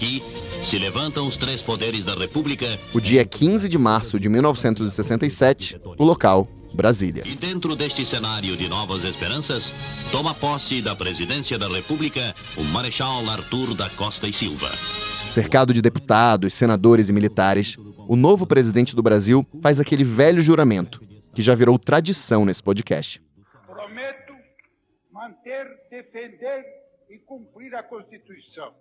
Aqui se levantam os três poderes da República. O dia 15 de março de 1967, o local, Brasília. E dentro deste cenário de novas esperanças, toma posse da presidência da República o Marechal Arthur da Costa e Silva. Cercado de deputados, senadores e militares, o novo presidente do Brasil faz aquele velho juramento, que já virou tradição nesse podcast. Prometo manter, defender e cumprir a Constituição,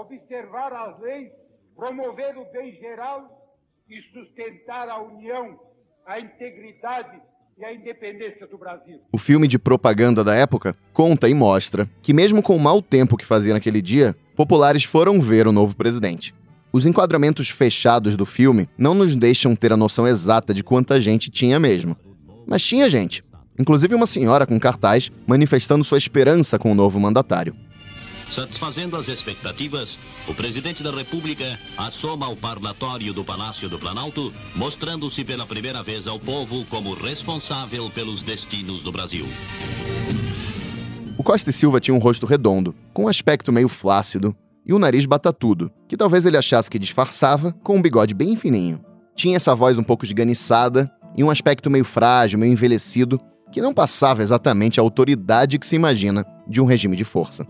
observar as leis, promover o bem geral e sustentar a união, a integridade e a independência do Brasil. O filme de propaganda da época conta e mostra que, mesmo com o mau tempo que fazia naquele dia, populares foram ver o novo presidente. Os enquadramentos fechados do filme não nos deixam ter a noção exata de quanta gente tinha mesmo. Mas tinha gente, inclusive uma senhora com cartaz manifestando sua esperança com o novo mandatário. Satisfazendo as expectativas, o presidente da República assoma ao parlatório do Palácio do Planalto, mostrando-se pela primeira vez ao povo como responsável pelos destinos do Brasil. O Costa e Silva tinha um rosto redondo, com um aspecto meio flácido e um nariz batatudo, que talvez ele achasse que disfarçava com um bigode bem fininho. Tinha essa voz um pouco esganiçada e um aspecto meio frágil, meio envelhecido, que não passava exatamente a autoridade que se imagina de um regime de força.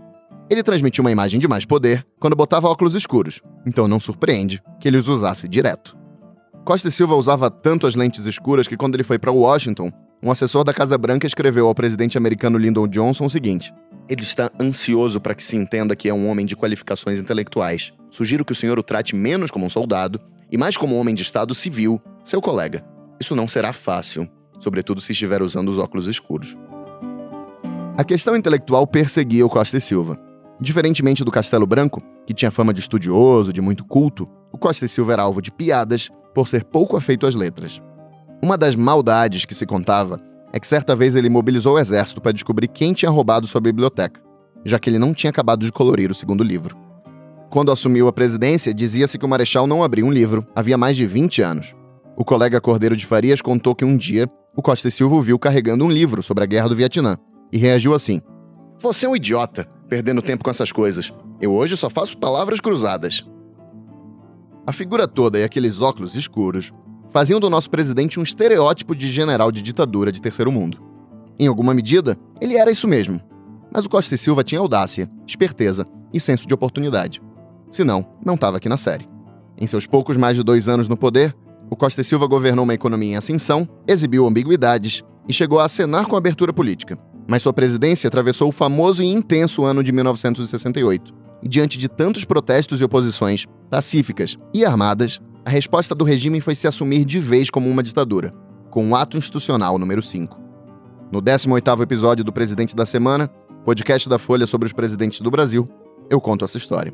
Ele transmitia uma imagem de mais poder quando botava óculos escuros, então não surpreende que ele os usasse direto. Costa e Silva usava tanto as lentes escuras que quando ele foi para Washington, um assessor da Casa Branca escreveu ao presidente americano Lyndon Johnson o seguinte: Ele está ansioso para que se entenda que é um homem de qualificações intelectuais. Sugiro que o senhor o trate menos como um soldado e mais como um homem de Estado civil, seu colega. Isso não será fácil, sobretudo se estiver usando os óculos escuros. A questão intelectual perseguia o Costa e Silva. Diferentemente do Castelo Branco, que tinha fama de estudioso, de muito culto, o Costa e Silva era alvo de piadas por ser pouco afeito às letras. Uma das maldades que se contava é que certa vez ele mobilizou o exército para descobrir quem tinha roubado sua biblioteca, já que ele não tinha acabado de colorir o segundo livro. Quando assumiu a presidência, dizia-se que o Marechal não abriu um livro havia mais de 20 anos. O colega Cordeiro de Farias contou que um dia o Costa e Silva o viu carregando um livro sobre a guerra do Vietnã e reagiu assim: Você é um idiota perdendo tempo com essas coisas. Eu hoje só faço palavras cruzadas. A figura toda e aqueles óculos escuros faziam do nosso presidente um estereótipo de general de ditadura de terceiro mundo. Em alguma medida, ele era isso mesmo. Mas o Costa e Silva tinha audácia, esperteza e senso de oportunidade. Senão, não estava aqui na série. Em seus poucos mais de dois anos no poder, o Costa e Silva governou uma economia em ascensão, exibiu ambiguidades e chegou a acenar com a abertura política, mas sua presidência atravessou o famoso e intenso ano de 1968. E diante de tantos protestos e oposições, pacíficas e armadas, a resposta do regime foi se assumir de vez como uma ditadura, com o Ato Institucional número 5. No 18º episódio do Presidente da Semana, podcast da Folha sobre os presidentes do Brasil, eu conto essa história.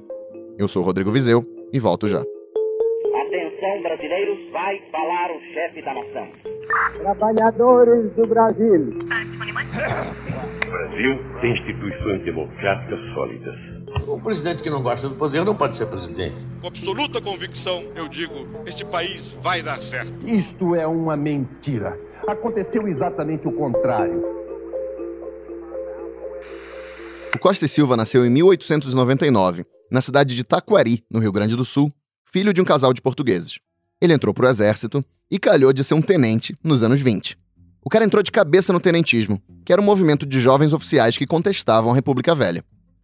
Eu sou Rodrigo Vizeu e volto já. Atenção, brasileiros, vai falar o chefe da nação. Trabalhadores do Brasil. O Brasil tem instituições democráticas sólidas. Um presidente que não gosta do poder não pode ser presidente. Com absoluta convicção, eu digo: este país vai dar certo. Isto é uma mentira. Aconteceu exatamente o contrário. O Costa e Silva nasceu em 1899, na cidade de Taquari, no Rio Grande do Sul, filho de um casal de portugueses. Ele entrou para o exército e calhou de ser um tenente nos anos 20. O cara entrou de cabeça no tenentismo, que era um movimento de jovens oficiais que contestavam a República Velha.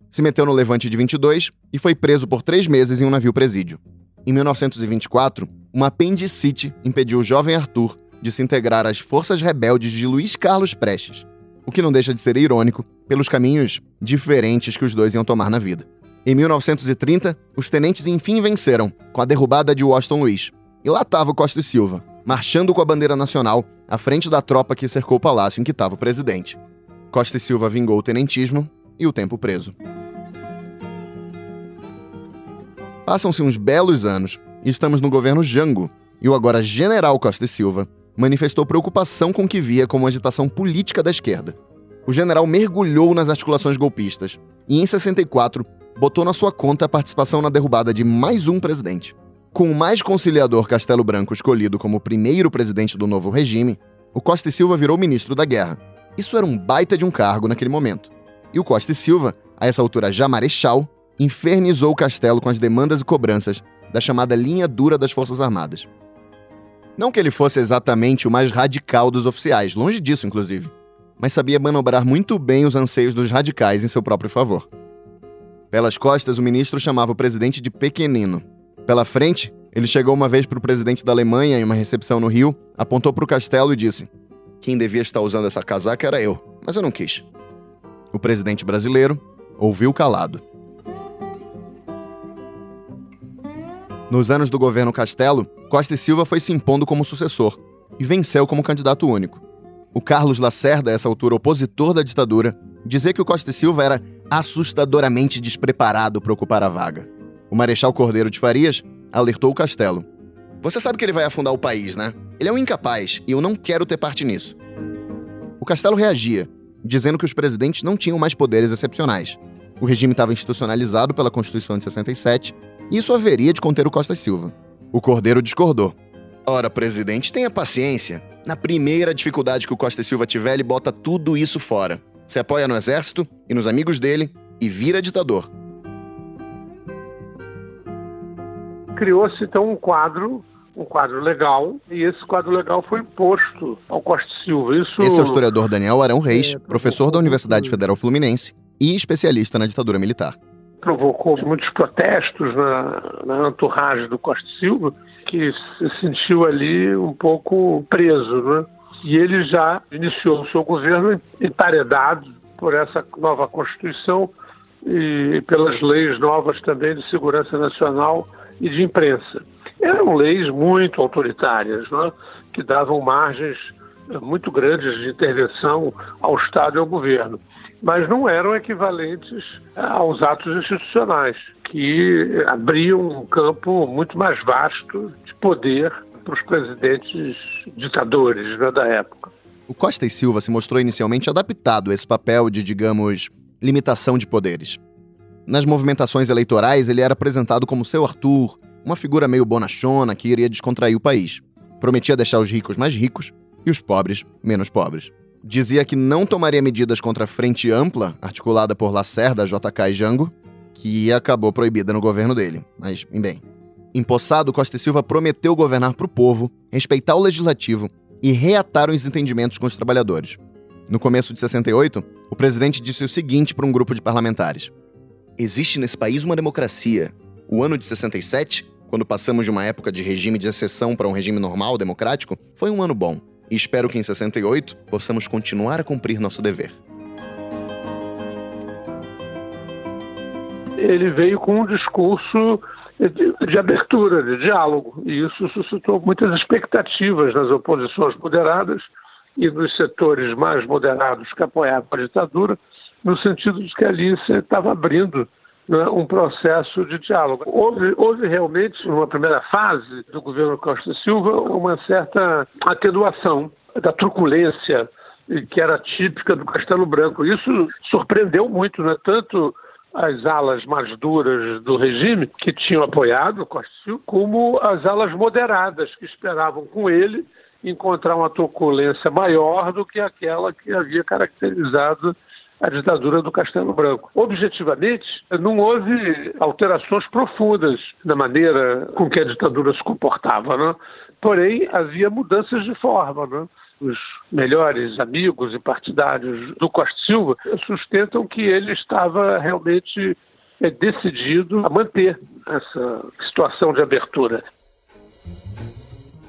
Se meteu no Levante de 22 e foi preso por três meses em um navio presídio. Em 1924, uma apendicite impediu o jovem Arthur de se integrar às forças rebeldes de Luiz Carlos Prestes, o que não deixa de ser irônico pelos caminhos diferentes que os dois iam tomar na vida. Em 1930, os tenentes enfim venceram, com a derrubada de Washington Luiz. E lá estava o Costa e Silva, marchando com a bandeira nacional à frente da tropa que cercou o palácio em que estava o presidente. Costa e Silva vingou o tenentismo e o tempo preso. Passam-se uns belos anos e estamos no governo Jango, e o agora general Costa e Silva manifestou preocupação com o que via como agitação política da esquerda. O general mergulhou nas articulações golpistas e, em 64, botou na sua conta a participação na derrubada de mais um presidente. Com o mais conciliador Castelo Branco escolhido como primeiro presidente do novo regime, o Costa e Silva virou ministro da Guerra. Isso era um baita de um cargo naquele momento. E o Costa e Silva, a essa altura já marechal, infernizou o castelo com as demandas e cobranças da chamada linha dura das Forças Armadas. Não que ele fosse exatamente o mais radical dos oficiais, longe disso, inclusive, mas sabia manobrar muito bem os anseios dos radicais em seu próprio favor. Pelas costas, o ministro chamava o presidente de pequenino. Pela frente, ele chegou uma vez para o presidente da Alemanha em uma recepção no Rio, apontou para o castelo e disse: Quem devia estar usando essa casaca era eu, mas eu não quis. O presidente brasileiro ouviu calado. Nos anos do governo Castelo, Costa e Silva foi se impondo como sucessor e venceu como candidato único. O Carlos Lacerda, essa altura opositor da ditadura, dizia que o Costa e Silva era assustadoramente despreparado para ocupar a vaga. O Marechal Cordeiro de Farias alertou o Castelo. Você sabe que ele vai afundar o país, né? Ele é um incapaz e eu não quero ter parte nisso. O Castelo reagia, dizendo que os presidentes não tinham mais poderes excepcionais. O regime estava institucionalizado pela Constituição de 67 e isso haveria de conter o Costa Silva. O Cordeiro discordou. Ora, presidente, tenha paciência. Na primeira dificuldade que o Costa Silva tiver, ele bota tudo isso fora. Se apoia no exército e nos amigos dele e vira ditador. Criou-se então um quadro um quadro legal, e esse quadro legal foi imposto ao Costa Silva. Isso... Esse é o historiador Daniel Arão Reis, é, professor da Universidade Federal Fluminense e especialista na ditadura militar. Provocou muitos protestos na, na entourage do Costa Silva, que se sentiu ali um pouco preso, né? E ele já iniciou o seu governo emparedado por essa nova Constituição e pelas leis novas também de segurança nacional e de imprensa. Eram leis muito autoritárias, né? que davam margens muito grandes de intervenção ao Estado e ao governo, mas não eram equivalentes aos atos institucionais, que abriam um campo muito mais vasto de poder para os presidentes ditadores né, da época. O Costa e Silva se mostrou inicialmente adaptado a esse papel de, digamos, limitação de poderes. Nas movimentações eleitorais, ele era apresentado como seu Arthur, uma figura meio bonachona que iria descontrair o país. Prometia deixar os ricos mais ricos e os pobres menos pobres. Dizia que não tomaria medidas contra a Frente Ampla, articulada por Lacerda, JK e Jango, que acabou proibida no governo dele. Mas, bem. Empossado, Costa e Silva prometeu governar para o povo, respeitar o legislativo e reatar os entendimentos com os trabalhadores. No começo de 68, o presidente disse o seguinte para um grupo de parlamentares: Existe nesse país uma democracia. O ano de 67, quando passamos de uma época de regime de exceção para um regime normal, democrático, foi um ano bom. E espero que em 68 possamos continuar a cumprir nosso dever. Ele veio com um discurso de, abertura, de diálogo. E isso suscitou muitas expectativas nas oposições moderadas e nos setores mais moderados que apoiavam a ditadura, no sentido de que ali você estava abrindo né, um processo de diálogo. Houve, houve realmente, numa primeira fase do governo Costa Silva, uma certa atenuação da truculência que era típica do Castelo Branco. Isso surpreendeu muito, né? tanto as alas mais duras do regime, que tinham apoiado o Costa Silva, como as alas moderadas, que esperavam com ele encontrar uma truculência maior do que aquela que havia caracterizado a ditadura do Castelo Branco. Objetivamente, não houve alterações profundas na maneira com que a ditadura se comportava, né? porém havia mudanças de forma. Né? Os melhores amigos e partidários do Costa Silva sustentam que ele estava realmente é, decidido a manter essa situação de abertura.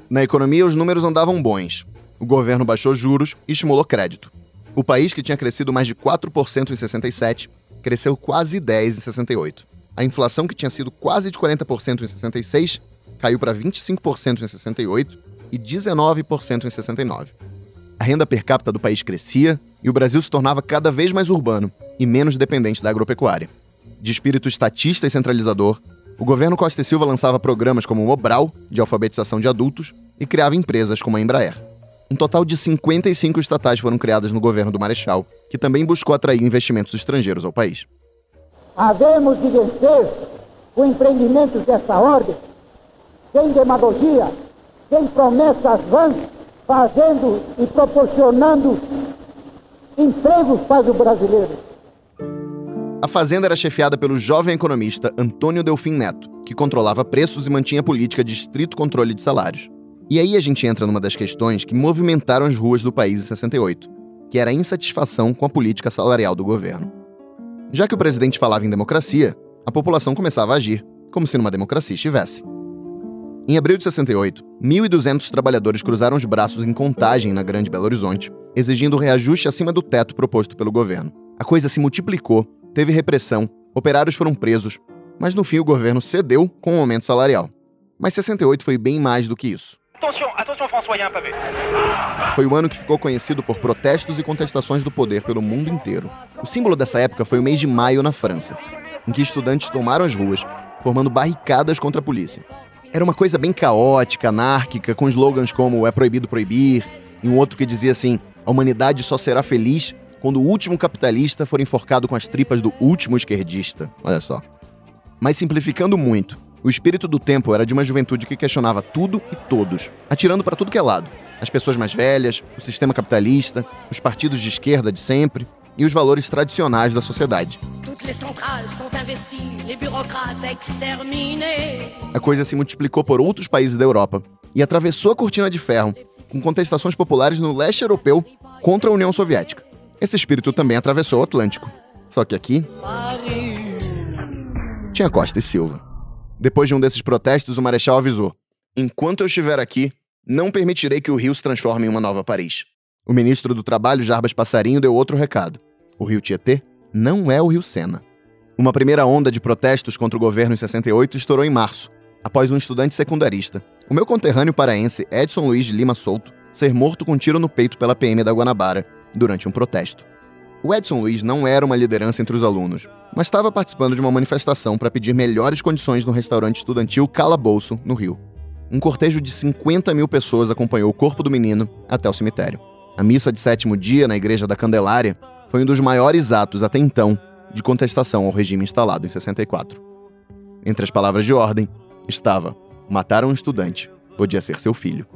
Na economia, os números andavam bons. O governo baixou juros e estimulou crédito. O país, que tinha crescido mais de 4% em 67, cresceu quase 10% em 68. A inflação, que tinha sido quase de 40% em 66, caiu para 25% em 68 e 19% em 69. A renda per capita do país crescia e o Brasil se tornava cada vez mais urbano e menos dependente da agropecuária. De espírito estatista e centralizador, o governo Costa e Silva lançava programas como o Mobral, de alfabetização de adultos, e criava empresas como a Embraer. Um total de 55 estatais foram criadas no governo do Marechal, que também buscou atrair investimentos estrangeiros ao país. Havemos de vencer com empreendimentos dessa ordem, sem demagogia, sem promessas vãs, fazendo e proporcionando empregos para o brasileiro. A fazenda era chefiada pelo jovem economista Antônio Delfim Neto, que controlava preços e mantinha a política de estrito controle de salários. E aí a gente entra numa das questões que movimentaram as ruas do país em 68, que era a insatisfação com a política salarial do governo. Já que o presidente falava em democracia, a população começava a agir como se numa democracia estivesse. Em abril de 68, 1.200 trabalhadores cruzaram os braços em contagem na Grande Belo Horizonte, exigindo reajuste acima do teto proposto pelo governo. A coisa se multiplicou, teve repressão, operários foram presos, mas no fim o governo cedeu com o aumento salarial. Mas 68 foi bem mais do que isso. Foi o ano que ficou conhecido por protestos e contestações do poder pelo mundo inteiro. O símbolo dessa época foi o mês de maio na França, em que estudantes tomaram as ruas, formando barricadas contra a polícia. Era uma coisa bem caótica, anárquica, com slogans como é proibido proibir, e um outro que dizia assim: a humanidade só será feliz quando o último capitalista for enforcado com as tripas do último esquerdista. Olha só. Mas simplificando muito, o espírito do tempo era de uma juventude que questionava tudo e todos, atirando para tudo que é lado. As pessoas mais velhas, o sistema capitalista, os partidos de esquerda de sempre e os valores tradicionais da sociedade. A coisa se multiplicou por outros países da Europa e atravessou a cortina de ferro, com contestações populares no leste europeu contra a União Soviética. Esse espírito também atravessou o Atlântico. Só que aqui. Tinha Costa e Silva. Depois de um desses protestos, o Marechal avisou: Enquanto eu estiver aqui, não permitirei que o Rio se transforme em uma nova Paris. O ministro do Trabalho, Jarbas Passarinho, deu outro recado: O Rio Tietê não é o Rio Sena. Uma primeira onda de protestos contra o governo em 68 estourou em março, após um estudante secundarista, o meu conterrâneo paraense Edson Luiz de Lima Souto, ser morto com um tiro no peito pela PM da Guanabara durante um protesto. O Edson Luiz não era uma liderança entre os alunos, mas estava participando de uma manifestação para pedir melhores condições no restaurante estudantil Calabouço, no Rio. Um cortejo de 50 mil pessoas acompanhou o corpo do menino até o cemitério. A missa de sétimo dia na Igreja da Candelária foi um dos maiores atos até então de contestação ao regime instalado em 64. Entre as palavras de ordem estava: matar um estudante podia ser seu filho.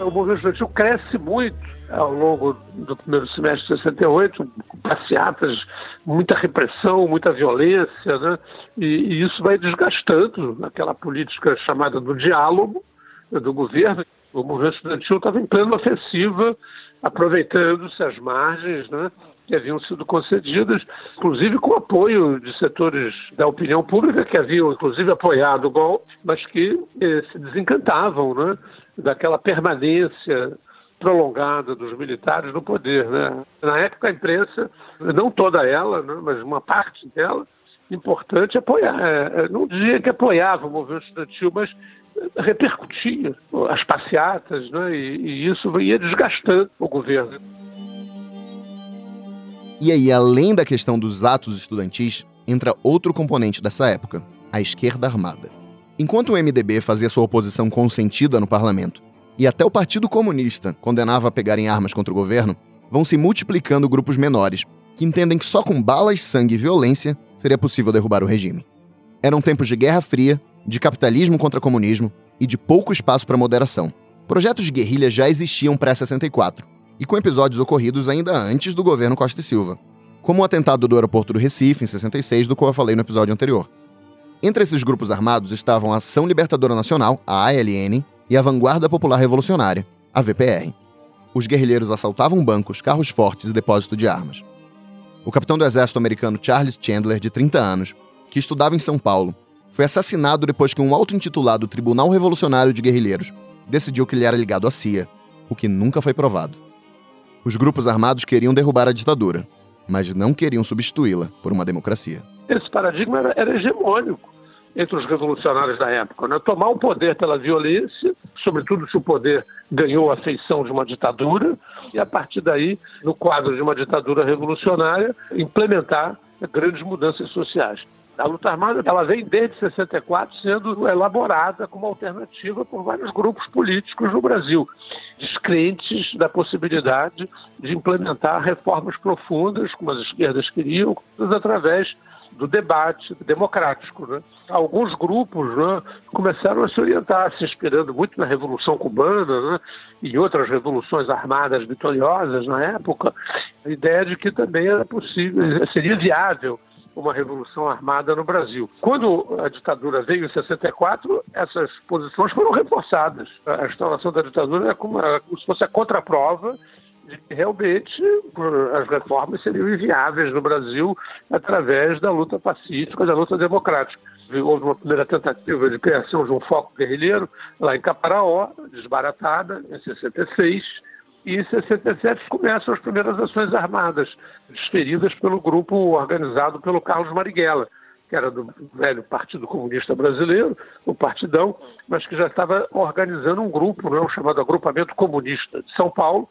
O movimento estudantil cresce muito ao longo do primeiro semestre de 68, passeatas, muita repressão, muita violência, né? e, e isso vai desgastando aquela política chamada do diálogo do governo. O movimento estudantil estava em plena ofensiva, aproveitando-se as margens né, que haviam sido concedidas, inclusive com apoio de setores da opinião pública que haviam, inclusive, apoiado o golpe, mas que eh, se desencantavam né, daquela permanência prolongada dos militares no poder. Né? Na época, a imprensa, não toda ela, né, mas uma parte dela, importante apoiar. É, não dizia que apoiava o movimento estudantil, mas repercutia as passeatas, né? e, e isso ia desgastando o governo. E aí, além da questão dos atos estudantis, entra outro componente dessa época, a esquerda armada. Enquanto o MDB fazia sua oposição consentida no parlamento, e até o Partido Comunista condenava a pegarem armas contra o governo, vão se multiplicando grupos menores, que entendem que só com balas, sangue e violência seria possível derrubar o regime. Eram tempos de Guerra Fria, de capitalismo contra comunismo e de pouco espaço para moderação. Projetos de guerrilha já existiam pré-64, e com episódios ocorridos ainda antes do governo Costa e Silva, como o atentado do aeroporto do Recife, em 66, do qual eu falei no episódio anterior. Entre esses grupos armados estavam a Ação Libertadora Nacional, a ALN, e a Vanguarda Popular Revolucionária, a VPR. Os guerrilheiros assaltavam bancos, carros fortes e depósito de armas. O capitão do exército americano Charles Chandler, de 30 anos, que estudava em São Paulo, foi assassinado depois que um auto-intitulado Tribunal Revolucionário de Guerrilheiros decidiu que ele era ligado à CIA, o que nunca foi provado. Os grupos armados queriam derrubar a ditadura, mas não queriam substituí-la por uma democracia. Esse paradigma era, era hegemônico entre os revolucionários da época. Né? Tomar o poder pela violência, sobretudo se o poder ganhou a feição de uma ditadura, e a partir daí, no quadro de uma ditadura revolucionária, implementar grandes mudanças sociais. A luta armada ela vem desde 64 sendo elaborada como alternativa por vários grupos políticos no Brasil, descrentes da possibilidade de implementar reformas profundas, como as esquerdas queriam, através do debate democrático. Né? Alguns grupos né, começaram a se orientar, se inspirando muito na Revolução Cubana né, e outras revoluções armadas vitoriosas na época, a ideia de que também era possível, seria viável uma revolução armada no Brasil. Quando a ditadura veio em 64, essas posições foram reforçadas. A instalação da ditadura é como, é como se fosse a contraprova de que realmente as reformas seriam inviáveis no Brasil através da luta pacífica, da luta democrática. Houve uma primeira tentativa de criação de um foco guerrilheiro lá em Caparaó, desbaratada, em 66, e em 67 começam as primeiras ações armadas, desferidas pelo grupo organizado pelo Carlos Marighella, que era do velho Partido Comunista Brasileiro, o Partidão, mas que já estava organizando um grupo, não, chamado Agrupamento Comunista de São Paulo.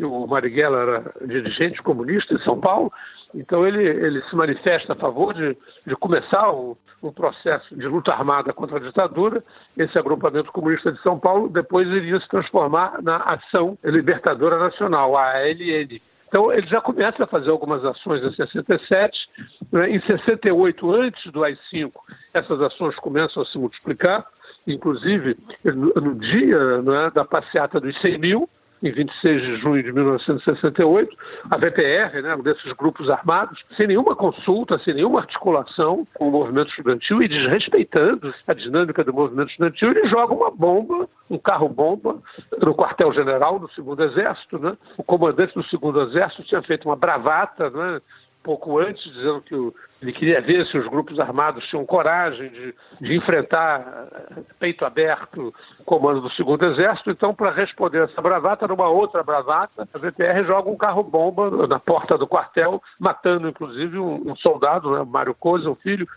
O Marighella era dirigente comunista de São Paulo, então ele, ele se manifesta a favor de, de começar um, um, processo de luta armada contra a ditadura. Esse agrupamento comunista de São Paulo depois iria se transformar na Ação Libertadora Nacional, a ALN. Então ele já começa a fazer algumas ações em 67. Né? Em 68, antes do AI-5, essas ações começam a se multiplicar. Inclusive, no, no dia né, da passeata dos 100 mil, em 26 de junho de 1968, a VPR, né, um desses grupos armados, sem nenhuma consulta, sem nenhuma articulação com o movimento estudantil e desrespeitando a dinâmica do movimento estudantil, ele joga uma bomba, um carro-bomba, no quartel-general do Segundo Exército. Né? O comandante do Segundo Exército tinha feito uma bravata né, pouco antes, dizendo que ele queria ver se os grupos armados tinham coragem de, de enfrentar eh, peito aberto o comando do segundo exército. Então, para responder essa bravata, numa outra bravata, a VTR joga um carro-bomba na porta do quartel, matando inclusive um, um soldado, né, Mário Coza, o filho.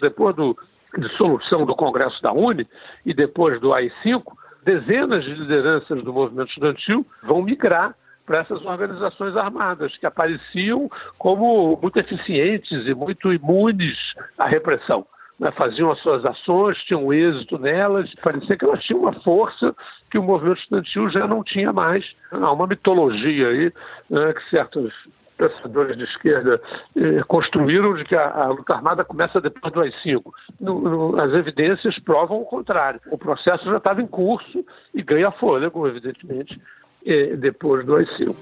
Depois do dissolução do Congresso da Uni e depois do AI-5, dezenas de lideranças do movimento estudantil vão migrar para essas organizações armadas, que apareciam como muito eficientes e muito imunes à repressão. Né, faziam as suas ações, tinham êxito nelas, parecia que elas tinham uma força que o movimento estudantil já não tinha mais. Há uma mitologia aí né, que certos pensadores de esquerda eh, construíram de que a, a, luta armada começa depois do AI-5. as evidências provam o contrário. O processo já estava em curso e ganha fôlego, evidentemente, depois do AI-5.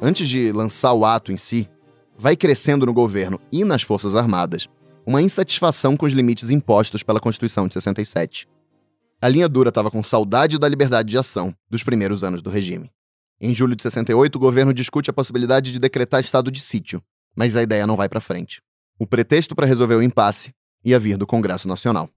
Antes de lançar o ato em si, vai crescendo no governo e nas Forças Armadas uma insatisfação com os limites impostos pela Constituição de 67. A linha dura estava com saudade da liberdade de ação dos primeiros anos do regime. Em julho de 68, o governo discute a possibilidade de decretar estado de sítio, mas a ideia não vai para frente. O pretexto para resolver o impasse ia vir do Congresso Nacional.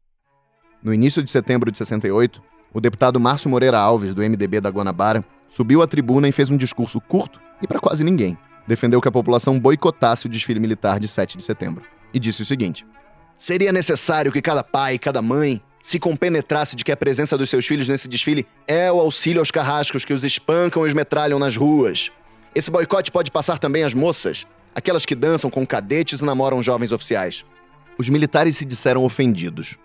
No início de setembro de 68, o deputado Márcio Moreira Alves, do MDB da Guanabara, subiu à tribuna e fez um discurso curto e para quase ninguém. Defendeu que a população boicotasse o desfile militar de 7 de setembro. E disse o seguinte: Seria necessário que cada pai cada mãe se compenetrasse de que a presença dos seus filhos nesse desfile é o auxílio aos carrascos que os espancam e os metralham nas ruas. Esse boicote pode passar também às moças, aquelas que dançam com cadetes e namoram jovens oficiais. Os militares se disseram ofendidos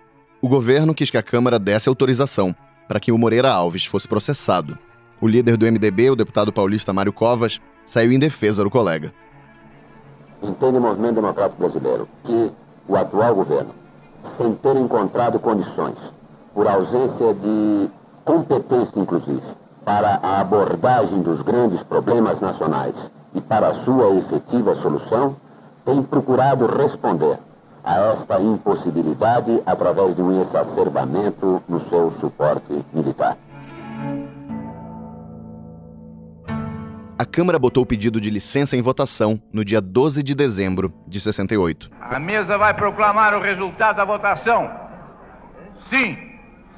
o governo quis que a Câmara desse autorização para que o Moreira Alves fosse processado. O líder do MDB, o deputado paulista Mário Covas, saiu em defesa do colega. Entende o movimento democrático brasileiro que o atual governo, sem ter encontrado condições, por ausência de competência inclusive, para a abordagem dos grandes problemas nacionais e para a sua efetiva solução, tem procurado responder a esta impossibilidade através de um exacerbamento no seu suporte militar. A Câmara botou o pedido de licença em votação no dia 12 de dezembro de 68. A mesa vai proclamar o resultado da votação. Sim,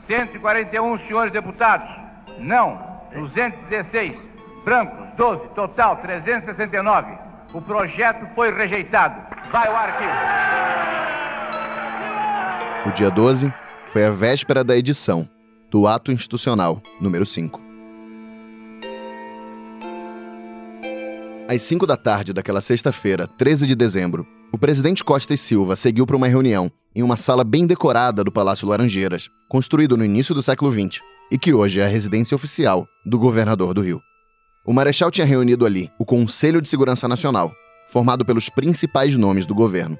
141 senhores deputados. Não, 216. Brancos, 12. Total, 369. O projeto foi rejeitado. Vai o arquivo. O dia 12 foi a véspera da edição do Ato Institucional número 5. Às 5 da tarde daquela sexta-feira, 13 de dezembro, o presidente Costa e Silva seguiu para uma reunião em uma sala bem decorada do Palácio Laranjeiras, construído no início do século XX e que hoje é a residência oficial do governador do Rio. O Marechal tinha reunido ali o Conselho de Segurança Nacional, formado pelos principais nomes do governo.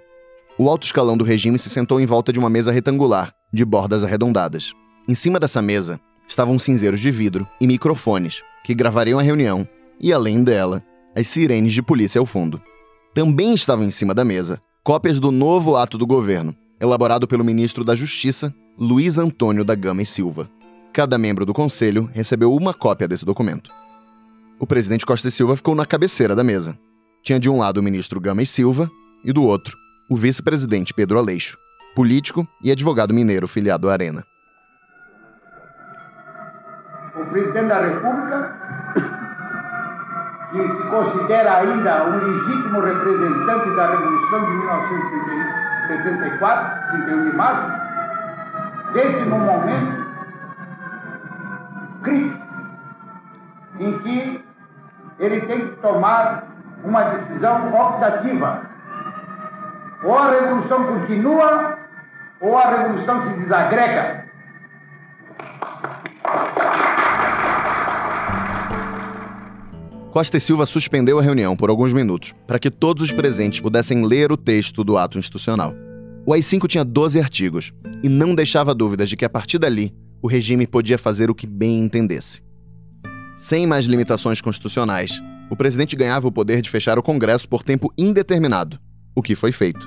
O alto escalão do regime se sentou em volta de uma mesa retangular, de bordas arredondadas. Em cima dessa mesa estavam cinzeiros de vidro e microfones, que gravariam a reunião, e além dela, as sirenes de polícia ao fundo. Também estavam em cima da mesa cópias do novo ato do governo, elaborado pelo ministro da Justiça, Luiz Antônio da Gama e Silva. Cada membro do conselho recebeu uma cópia desse documento. O presidente Costa e Silva ficou na cabeceira da mesa. Tinha de um lado o ministro Gama e Silva e do outro o vice-presidente Pedro Aleixo, político e advogado mineiro filiado à Arena. O presidente da República, que se considera ainda um legítimo representante da Revolução de 1974, 31 de março, desde um momento crítico em que ele tem que tomar uma decisão optativa. Ou a revolução continua, ou a revolução se desagrega. Costa e Silva suspendeu a reunião por alguns minutos para que todos os presentes pudessem ler o texto do ato institucional. O AI-5 tinha 12 artigos e não deixava dúvidas de que a partir dali o regime podia fazer o que bem entendesse. Sem mais limitações constitucionais, o presidente ganhava o poder de fechar o Congresso por tempo indeterminado, o que foi feito.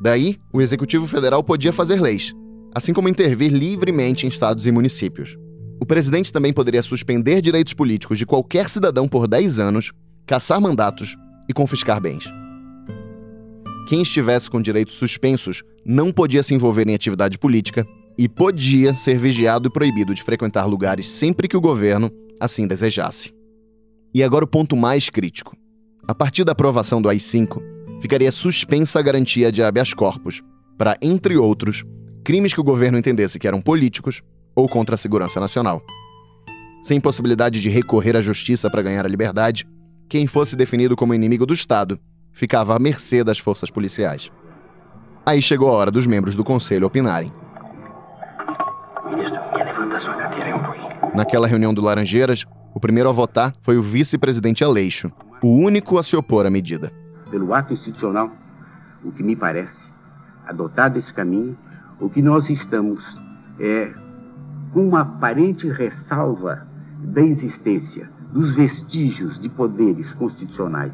Daí, o Executivo Federal podia fazer leis, assim como intervir livremente em estados e municípios. O presidente também poderia suspender direitos políticos de qualquer cidadão por 10 anos, caçar mandatos e confiscar bens. Quem estivesse com direitos suspensos não podia se envolver em atividade política e podia ser vigiado e proibido de frequentar lugares sempre que o governo assim desejasse. E agora o ponto mais crítico. A partir da aprovação do AI-5, ficaria suspensa a garantia de habeas corpus para, entre outros, crimes que o governo entendesse que eram políticos ou contra a segurança nacional. Sem possibilidade de recorrer à justiça para ganhar a liberdade, quem fosse definido como inimigo do Estado ficava à mercê das forças policiais. Aí chegou a hora dos membros do conselho opinarem. Naquela reunião do Laranjeiras, o primeiro a votar foi o vice-presidente Aleixo, o único a se opor à medida. Pelo ato institucional, o que me parece, adotado esse caminho, o que nós estamos é com uma aparente ressalva da existência dos vestígios de poderes constitucionais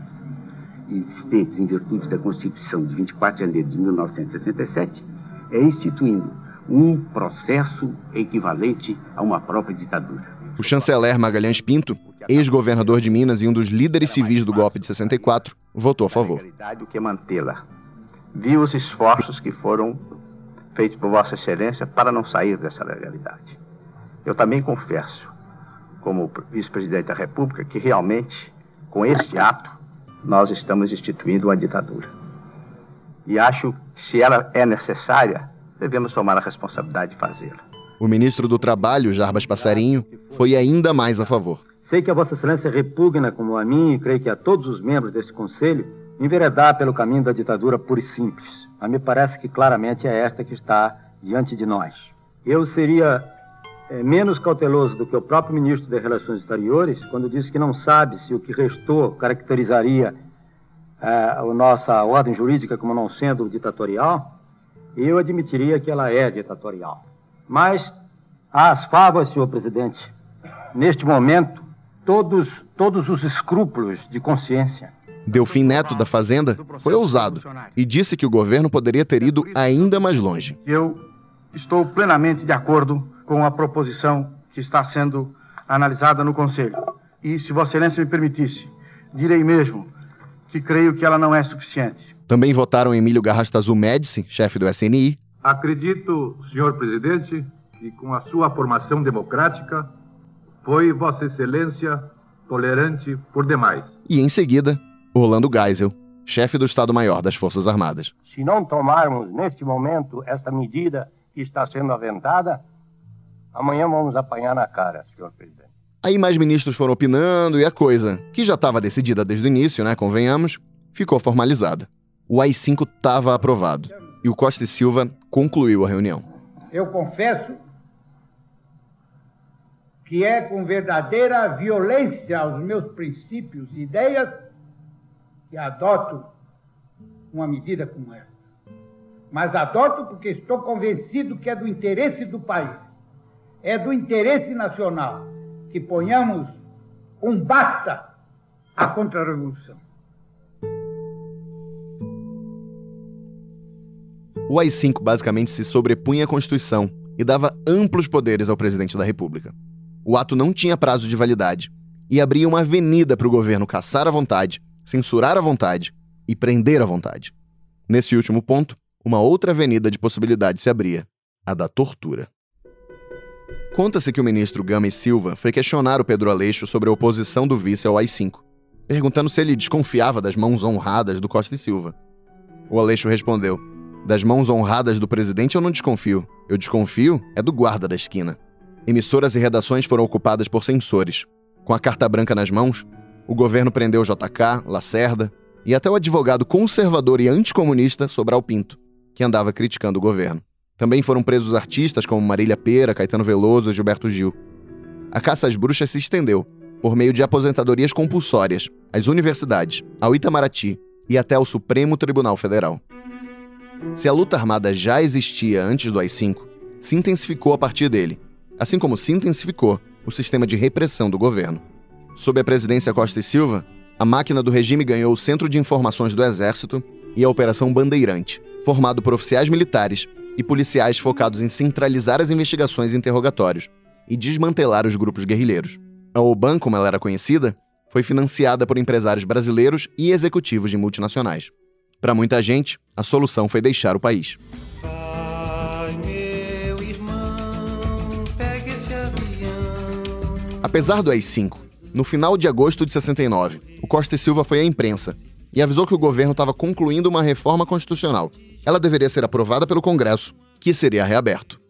existentes em virtude da Constituição de 24 de janeiro de 1967, é instituindo um processo equivalente a uma própria ditadura. O chanceler Magalhães Pinto, ex-governador de Minas e um dos líderes civis do golpe de 64, votou a favor. O que é mantê-la. Viu os esforços que foram feitos por Vossa Excelência para não sair dessa legalidade. Eu também confesso, como vice-presidente da República, que realmente, com este ato, nós estamos instituindo uma ditadura. E acho que, se ela é necessária, devemos tomar a responsabilidade de fazê-la. O ministro do Trabalho, Jarbas Passarinho, foi ainda mais a favor. Sei que a Vossa Excelência repugna, como a mim, e creio que a todos os membros desse Conselho, enveredar pelo caminho da ditadura pura e simples. Mas me parece que claramente é esta que está diante de nós. Eu seria é, menos cauteloso do que o próprio ministro das Relações Exteriores quando disse que não sabe se o que restou caracterizaria é, a nossa ordem jurídica como não sendo ditatorial, eu admitiria que ela é ditatorial. Mas as favas, senhor presidente, neste momento, todos, todos os escrúpulos de consciência. Delfim Neto, da Fazenda, foi ousado e disse que o governo poderia ter ido ainda mais longe. Eu estou plenamente de acordo com a proposição que está sendo analisada no Conselho. E, se Vossa Excelência me permitisse, direi mesmo que creio que ela não é suficiente. Também votaram Emílio Garrastazu Médici, chefe do SNI. Acredito, senhor presidente, que com a sua formação democrática foi Vossa Excelência tolerante por demais. E em seguida, Orlando Geisel, chefe do Estado-Maior das Forças Armadas. Se não tomarmos neste momento esta medida que está sendo aventada, Amanhã vamos apanhar na cara, senhor presidente. Aí mais ministros foram opinando e a coisa, que já estava decidida desde o início, né, convenhamos, ficou formalizada. O AI-5 estava aprovado e o Costa e Silva concluiu a reunião. Eu confesso que é com verdadeira violência aos meus princípios e ideias que adoto uma medida como essa. Mas adoto porque estou convencido que é do interesse do país, é do interesse nacional que ponhamos um basta à contra-revolução. O AI-5 basicamente se sobrepunha à Constituição e dava amplos poderes ao presidente da República. O ato não tinha prazo de validade e abria uma avenida para o governo caçar à vontade, censurar à vontade e prender à vontade. Nesse último ponto, uma outra avenida de possibilidade se abria, a da tortura. Conta-se que o ministro Gama e Silva foi questionar o Pedro Aleixo sobre a oposição do vice ao AI-5, perguntando se ele desconfiava das mãos honradas do Costa e Silva. O Aleixo respondeu: Das mãos honradas do presidente eu não desconfio. Eu desconfio é do guarda da esquina. Emissoras e redações foram ocupadas por censores. Com a carta branca nas mãos, o governo prendeu JK, Lacerda e até o advogado conservador e anticomunista Sobral Pinto, que andava criticando o governo. Também foram presos artistas como Marília Pera, Caetano Veloso e Gilberto Gil. A caça às bruxas se estendeu, por meio de aposentadorias compulsórias, às universidades, ao Itamaraty e até ao Supremo Tribunal Federal. Se a luta armada já existia antes do AI-5, se intensificou a partir dele, assim como se intensificou o sistema de repressão do governo. Sob a presidência Costa e Silva, a máquina do regime ganhou o Centro de Informações do Exército e a Operação Bandeirante, formado por oficiais militares e policiais focados em centralizar as investigações e interrogatórios e desmantelar os grupos guerrilheiros. A OBAN, como ela era conhecida, foi financiada por empresários brasileiros e executivos de multinacionais. Para muita gente, a solução foi deixar o país. Apesar do AI-5, no final de agosto de 69, o Costa e Silva foi à imprensa e avisou que o governo estava concluindo uma reforma constitucional ela deveria ser aprovada pelo Congresso, que seria reaberto.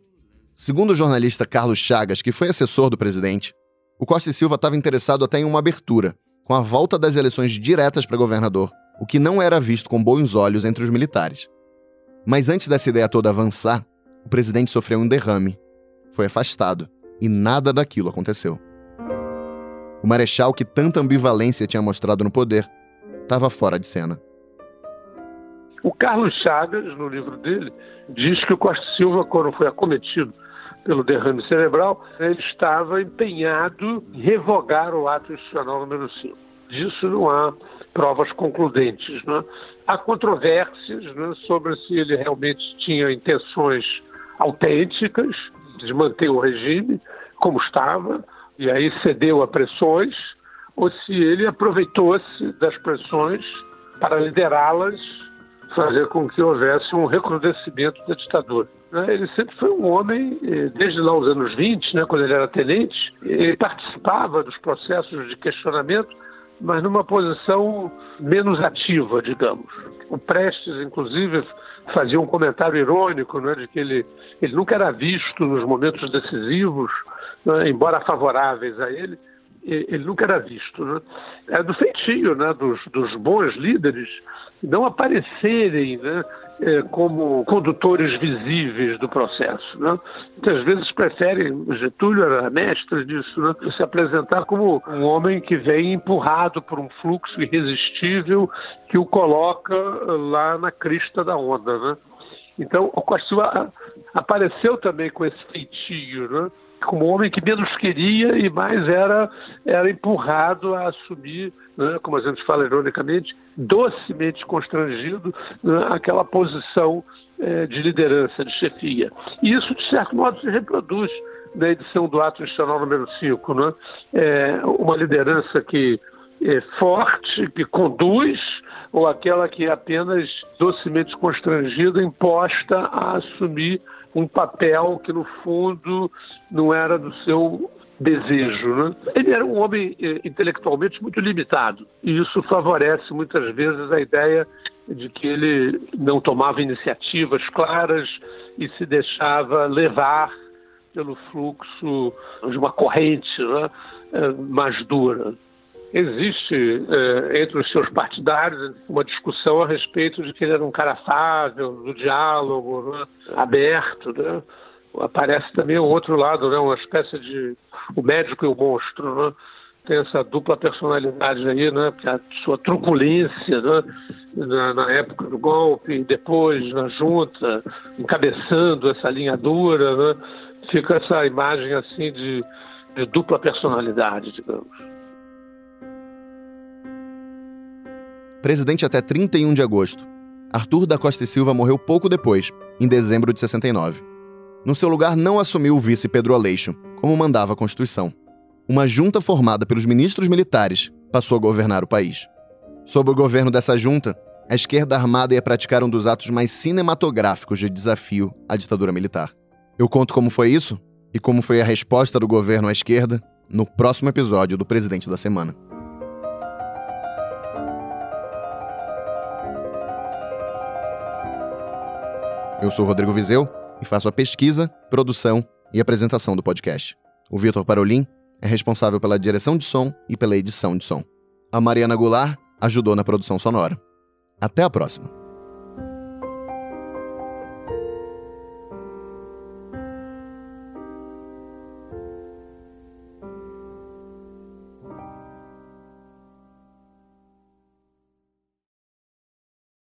Segundo o jornalista Carlos Chagas, que foi assessor do presidente, o Costa e Silva estava interessado até em uma abertura, com a volta das eleições diretas para governador, o que não era visto com bons olhos entre os militares. Mas antes dessa ideia toda avançar, o presidente sofreu um derrame, foi afastado e nada daquilo aconteceu. O marechal, que tanta ambivalência tinha mostrado no poder, estava fora de cena. O Carlos Chagas, no livro dele, diz que o Costa Silva, quando foi acometido pelo derrame cerebral, ele estava empenhado em revogar o ato institucional número 5. Disso não há provas concludentes. Né? Há controvérsias né, sobre se ele realmente tinha intenções autênticas de manter o regime como estava, e aí cedeu a pressões, ou se ele aproveitou-se das pressões para liderá-las fazer com que houvesse um recrudescimento da ditadura. Né? Ele sempre foi um homem, eh, desde lá os anos 20, né, quando ele era tenente, ele participava dos processos de questionamento, mas numa posição menos ativa, digamos. O Prestes, inclusive, fazia um comentário irônico né, de que ele, ele nunca era visto nos momentos decisivos, né, embora favoráveis a ele, ele nunca era visto. Né? É do feitio né, dos, dos bons líderes não aparecerem né, é, como condutores visíveis do processo. Né? Muitas vezes preferem, Getúlio era mestre disso, né, se apresentar como um homem que vem empurrado por um fluxo irresistível que o coloca lá na crista da onda. Né? Então, o Silva apareceu também com esse feitio, né? Como um homem que menos queria e mais era, era empurrado a assumir, né, como a gente fala ironicamente, docemente constrangido né, aquela posição é, de liderança, de chefia. E isso, de certo modo, se reproduz na edição do ato institucional número 5. Né? É uma liderança que é forte, que conduz, ou aquela que é apenas docemente constrangida, imposta a assumir um papel que, no fundo, não era do seu desejo. Né? Ele era um homem eh, intelectualmente muito limitado, e isso favorece muitas vezes a ideia de que ele não tomava iniciativas claras e se deixava levar pelo fluxo de uma corrente né, eh, mais dura. Existe eh, entre os seus partidários uma discussão a respeito de que ele era um cara afável, do diálogo, né, aberto. Né? aparece também o outro lado, né? uma espécie de o médico e o monstro. Né? Tem essa dupla personalidade aí, né? a sua truculência né? na, na, época do golpe, e depois na junta, encabeçando essa linha dura. Né? Fica essa imagem assim de, de dupla personalidade, digamos. Presidente até 31 de agosto. Arthur da Costa e Silva morreu pouco depois, em dezembro de 69. No seu lugar não assumiu o vice Pedro Aleixo, como mandava a Constituição. Uma junta formada pelos ministros militares passou a governar o país. Sob o governo dessa junta, a esquerda armada ia praticar um dos atos mais cinematográficos de desafio à ditadura militar. Eu conto como foi isso e como foi a resposta do governo à esquerda no próximo episódio do Presidente da Semana. Eu sou Rodrigo Vizeu e faço a pesquisa, produção e apresentação do podcast. O Vitor Parolin é responsável pela direção de som e pela edição de som. A Mariana Goulart ajudou na produção sonora. Até a próxima!